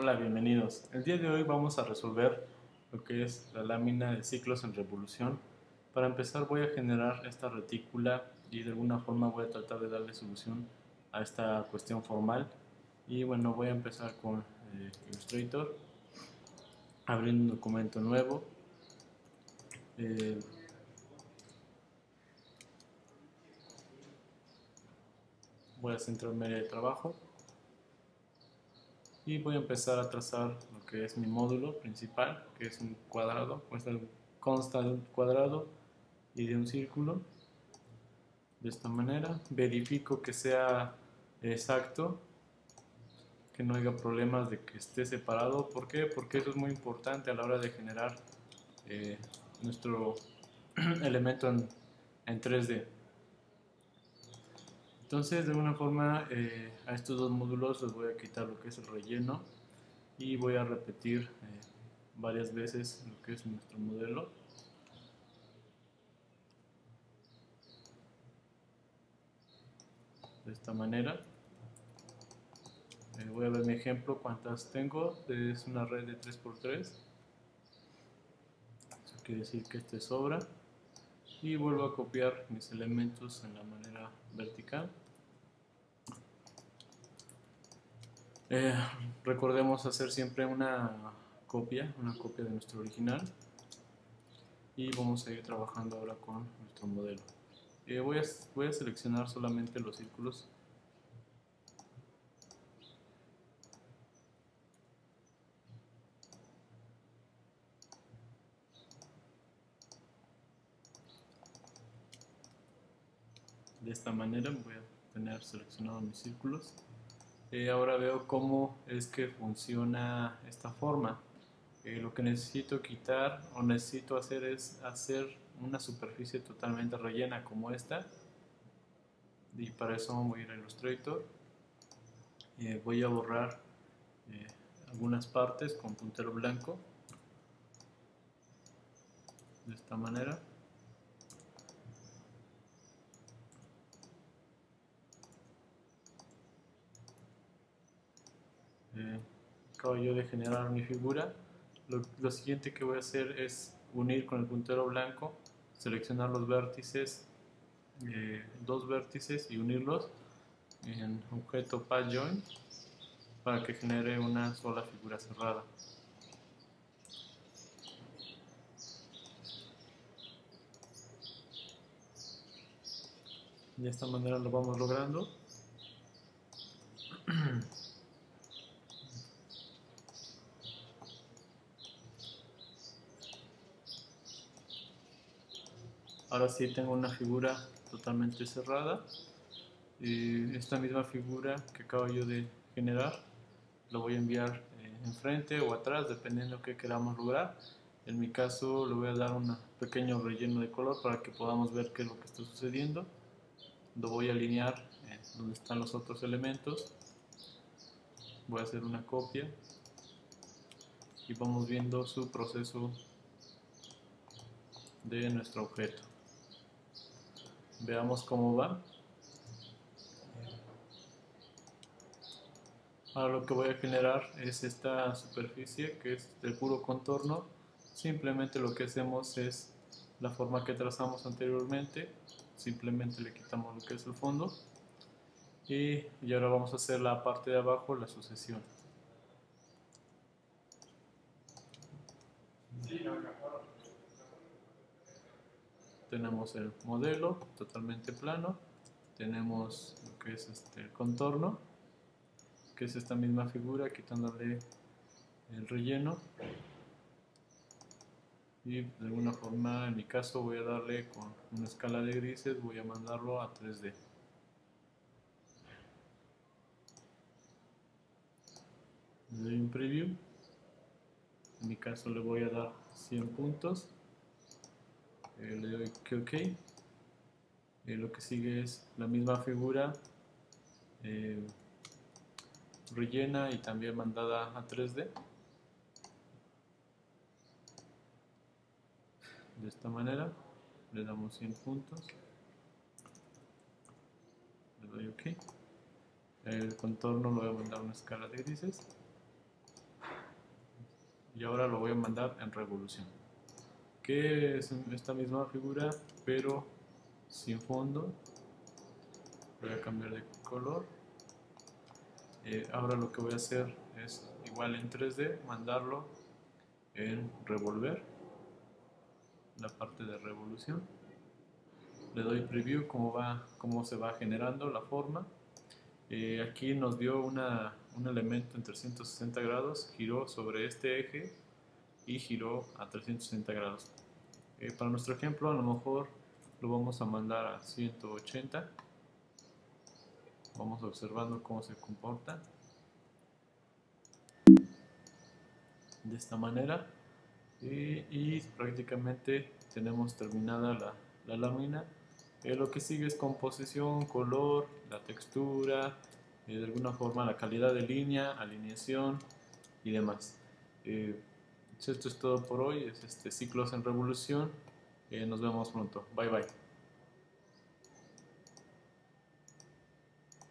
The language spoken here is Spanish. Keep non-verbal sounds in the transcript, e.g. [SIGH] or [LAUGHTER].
Hola, bienvenidos. El día de hoy vamos a resolver lo que es la lámina de ciclos en revolución. Para empezar voy a generar esta retícula y de alguna forma voy a tratar de darle solución a esta cuestión formal. Y bueno, voy a empezar con eh, Illustrator, abriendo un documento nuevo. Eh, voy a centrar mi área de trabajo y voy a empezar a trazar lo que es mi módulo principal, que es un cuadrado, pues consta de un cuadrado y de un círculo. De esta manera, verifico que sea exacto, que no haya problemas de que esté separado. ¿Por qué? Porque eso es muy importante a la hora de generar eh, nuestro [CLEARS THROAT] elemento en, en 3D. Entonces, de alguna forma, eh, a estos dos módulos les voy a quitar lo que es el relleno y voy a repetir eh, varias veces lo que es nuestro modelo. De esta manera. Eh, voy a ver mi ejemplo, cuántas tengo. Es una red de 3x3. Eso quiere decir que este sobra y vuelvo a copiar mis elementos en la manera vertical. Eh, recordemos hacer siempre una copia, una copia de nuestro original. Y vamos a ir trabajando ahora con nuestro modelo. Eh, voy, a, voy a seleccionar solamente los círculos. De esta manera voy a tener seleccionados mis círculos eh, ahora veo cómo es que funciona esta forma. Eh, lo que necesito quitar o necesito hacer es hacer una superficie totalmente rellena como esta. Y para eso voy a ir a Illustrator. Eh, voy a borrar algunas partes con puntero blanco. De esta manera acabo yo de generar mi figura. Lo, siguiente que voy a hacer es unir con el puntero blanco seleccionar los vértices eh, dos vértices y unirlos en objeto path join para que genere una sola figura cerrada. De esta manera lo vamos logrando ahora sí tengo una figura totalmente cerrada esta misma figura que acabo yo de generar lo voy a enviar eh, enfrente o atrás dependiendo que queramos lograr. En mi caso le voy a dar un pequeño relleno de color para que podamos ver qué es lo que está sucediendo. Lo voy a alinear eh, donde están los otros elementos. Voy a hacer una copia y vamos viendo su proceso de nuestro objeto Veamos cómo va. Ahora lo que voy a generar es esta superficie que es de puro contorno. Simplemente lo que hacemos es la forma que trazamos anteriormente. Simplemente le quitamos lo que es el fondo. Y, y ahora vamos a hacer la parte de abajo, la sucesión. Tenemos el modelo totalmente plano, tenemos lo que es este, el contorno, que es esta misma figura, quitándole el relleno. Y de alguna forma, en mi caso, voy a darle con una escala de grises, voy a mandarlo a 3D. Le doy un preview. En mi caso le voy a dar 100 puntos. Le doy que OK. Eh, lo que sigue es la misma figura eh, rellena y también mandada a 3D. De esta manera le damos 100 puntos. Le doy OK. El contorno lo voy a mandar a una escala de grises. y ahora lo voy a mandar en revolución que es esta misma figura pero sin fondo. Voy a cambiar de color. Eh, ahora lo que voy a hacer es igual en 3D mandarlo en revolver la parte de revolución. Le doy preview cómo va cómo se va generando la forma. Eh, aquí nos dio una, un elemento en 360 grados giró sobre este eje y giró a 360 grados. Eh, para nuestro ejemplo a lo mejor lo vamos a mandar a 180 vamos observando cómo se comporta. De esta manera y, prácticamente tenemos terminada la, la lámina. Eh, lo que sigue es composición, color, la textura, eh, de alguna forma la calidad de línea, alineación y demás. Eh, esto es todo por hoy, es este Ciclos en Revolución. nos vemos pronto. Bye bye.